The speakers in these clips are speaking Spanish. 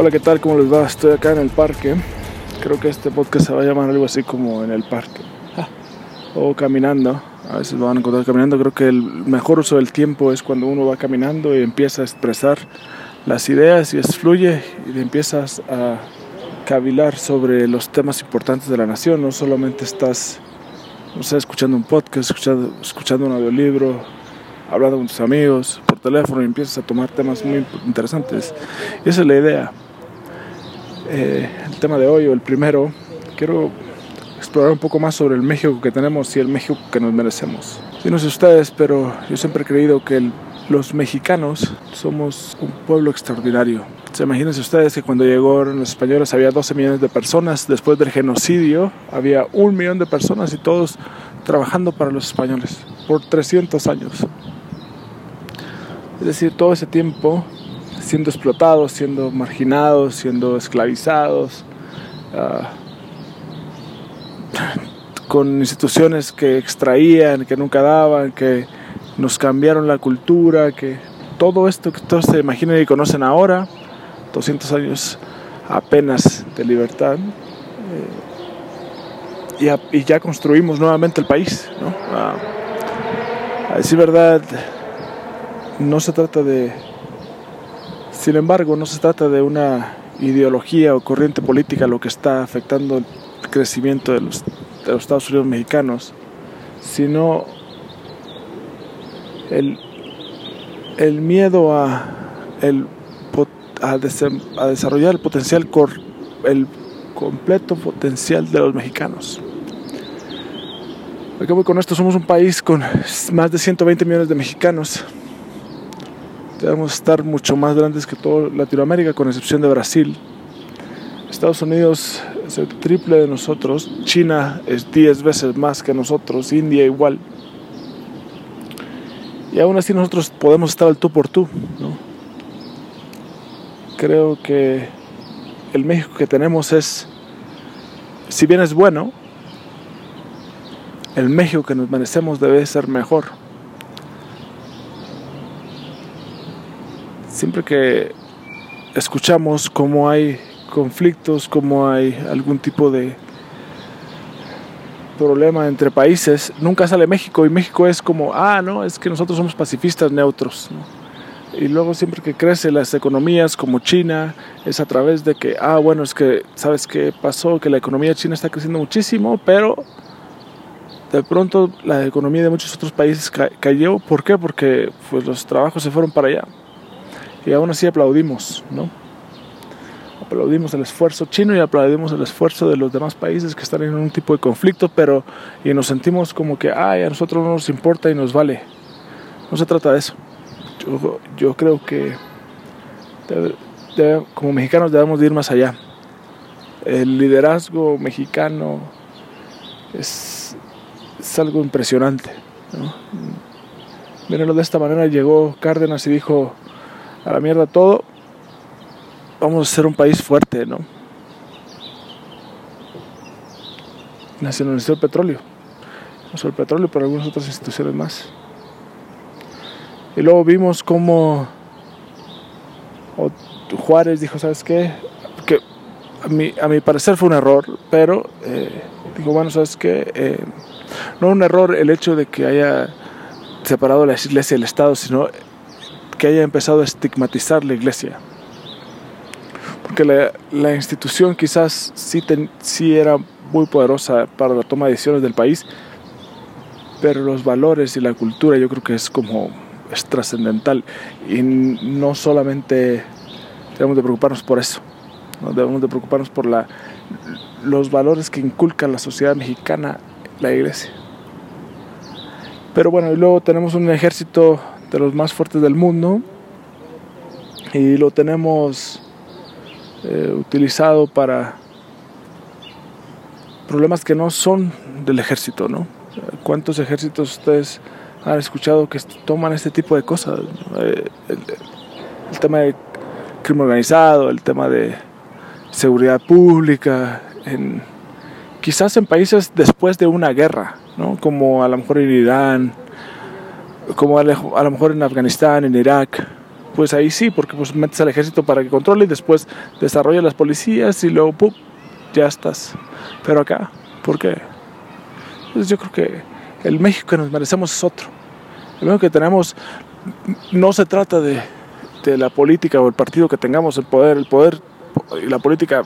Hola, ¿qué tal? ¿Cómo les va? Estoy acá en el parque. Creo que este podcast se va a llamar algo así como en el parque. O caminando. A veces lo van a encontrar caminando. Creo que el mejor uso del tiempo es cuando uno va caminando y empieza a expresar las ideas y es fluye y empiezas a cavilar sobre los temas importantes de la nación. No solamente estás, no sé, escuchando un podcast, escuchando, escuchando un audiolibro, hablando con tus amigos por teléfono y empiezas a tomar temas muy interesantes. Y esa es la idea. Eh, el tema de hoy o el primero, quiero explorar un poco más sobre el México que tenemos y el México que nos merecemos. Yo no sé ustedes, pero yo siempre he creído que los mexicanos somos un pueblo extraordinario. Se imagínense ustedes que cuando llegaron los españoles había 12 millones de personas, después del genocidio había un millón de personas y todos trabajando para los españoles por 300 años. Es decir, todo ese tiempo siendo explotados, siendo marginados, siendo esclavizados, uh, con instituciones que extraían, que nunca daban, que nos cambiaron la cultura, que todo esto que todos se imaginan y conocen ahora, 200 años apenas de libertad, eh, y, ya construimos nuevamente el país. ¿no? Uh, a decir verdad, no se trata de sin embargo, no se trata de una ideología o corriente política lo que está afectando el crecimiento de los, Estados Unidos mexicanos, sino el, el miedo a, el, a, a, desarrollar el potencial, el completo potencial de los mexicanos. Acabo con esto, somos un país con más de 120 millones de mexicanos debemos estar mucho más grandes que toda Latinoamérica, con excepción de Brasil. Estados Unidos es el triple de nosotros, China es 10 veces más que nosotros, India igual. Y aún así nosotros podemos estar al tú por tú. ¿no? Creo que el México que tenemos es, si bien es bueno, el México que nos merecemos debe ser mejor. Siempre que escuchamos cómo hay conflictos, cómo hay algún tipo de problema entre países, nunca sale México y México es como, ah, no, es que nosotros somos pacifistas neutros. Y luego siempre que crecen las economías como China, es a través de que, ah, bueno, es que, ¿sabes qué pasó? Que la economía china está creciendo muchísimo, pero de pronto la economía de muchos otros países cayó. ¿Por qué? Porque pues, los trabajos se fueron para allá y aún así aplaudimos, ¿no? Aplaudimos el esfuerzo chino y aplaudimos el esfuerzo de los demás países que están en un tipo de conflicto, pero y nos sentimos como que, ay, a nosotros no nos importa y nos vale. No se trata de eso. Yo, yo creo que como mexicanos debemos de ir más allá. El liderazgo mexicano es, es algo impresionante. ¿no? Mírenlo de esta manera, llegó Cárdenas y dijo, a la mierda todo, vamos a ser un país fuerte, ¿no? Nacionalizó el petróleo, no solo el petróleo, pero algunas otras instituciones más. Y luego vimos cómo Juárez dijo, ¿sabes qué? Que a mi, a mi parecer fue un error, pero eh, dijo, bueno, ¿sabes qué? Eh, no un error el hecho de que haya separado la iglesia del Estado, sino que haya empezado a estigmatizar la iglesia. Porque la, institución quizás sí era muy poderosa para la toma de decisiones del país, pero los valores y la cultura yo creo que es como es trascendental y no solamente debemos de preocuparnos por eso, ¿no? debemos de preocuparnos por la, los valores que inculca la sociedad mexicana, la iglesia. Pero bueno, y luego tenemos un ejército de los más fuertes del mundo y lo tenemos eh, utilizado para problemas que no son del ejército, ¿no? ¿Cuántos ejércitos ustedes han escuchado que toman este tipo de cosas? Eh, el, tema de crimen organizado, el tema de seguridad pública, quizás en países después de una guerra, ¿no? Como a lo mejor en Irán, como a lo mejor en Afganistán, en Irak, pues ahí sí, porque pues metes al ejército para que controle y después desarrolla las policías y luego ¡pum! ya estás. Pero acá, ¿por qué? Pues yo creo que el México que nos merecemos es otro. El México que tenemos no se trata de, de la política o el partido que tengamos el poder, el poder y la política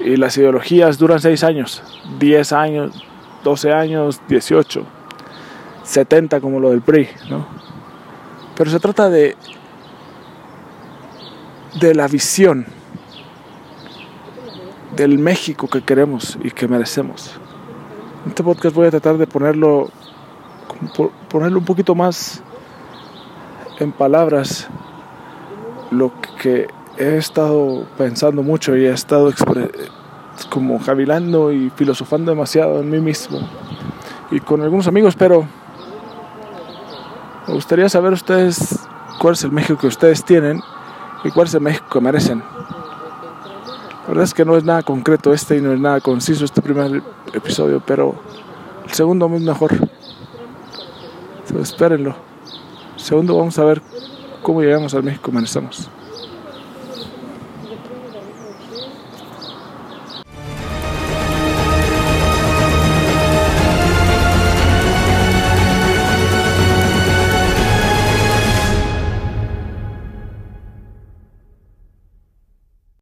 y las ideologías duran 6 años, 10 años, 12 años, 18, 70 como lo del PRI, ¿no? Pero se trata de de la visión del México que queremos y que merecemos. Este podcast voy a tratar de ponerlo ponerlo un poquito más en palabras lo que he estado pensando mucho y he estado como javilando y filosofando demasiado en mí mismo y con algunos amigos, pero me gustaría saber ustedes cuál es el México que ustedes tienen y cuál es el México que merecen. La verdad es que no es nada concreto este y no es nada conciso este primer episodio, pero el segundo es mejor. espérenlo. El segundo vamos a ver cómo llegamos al México que merecemos.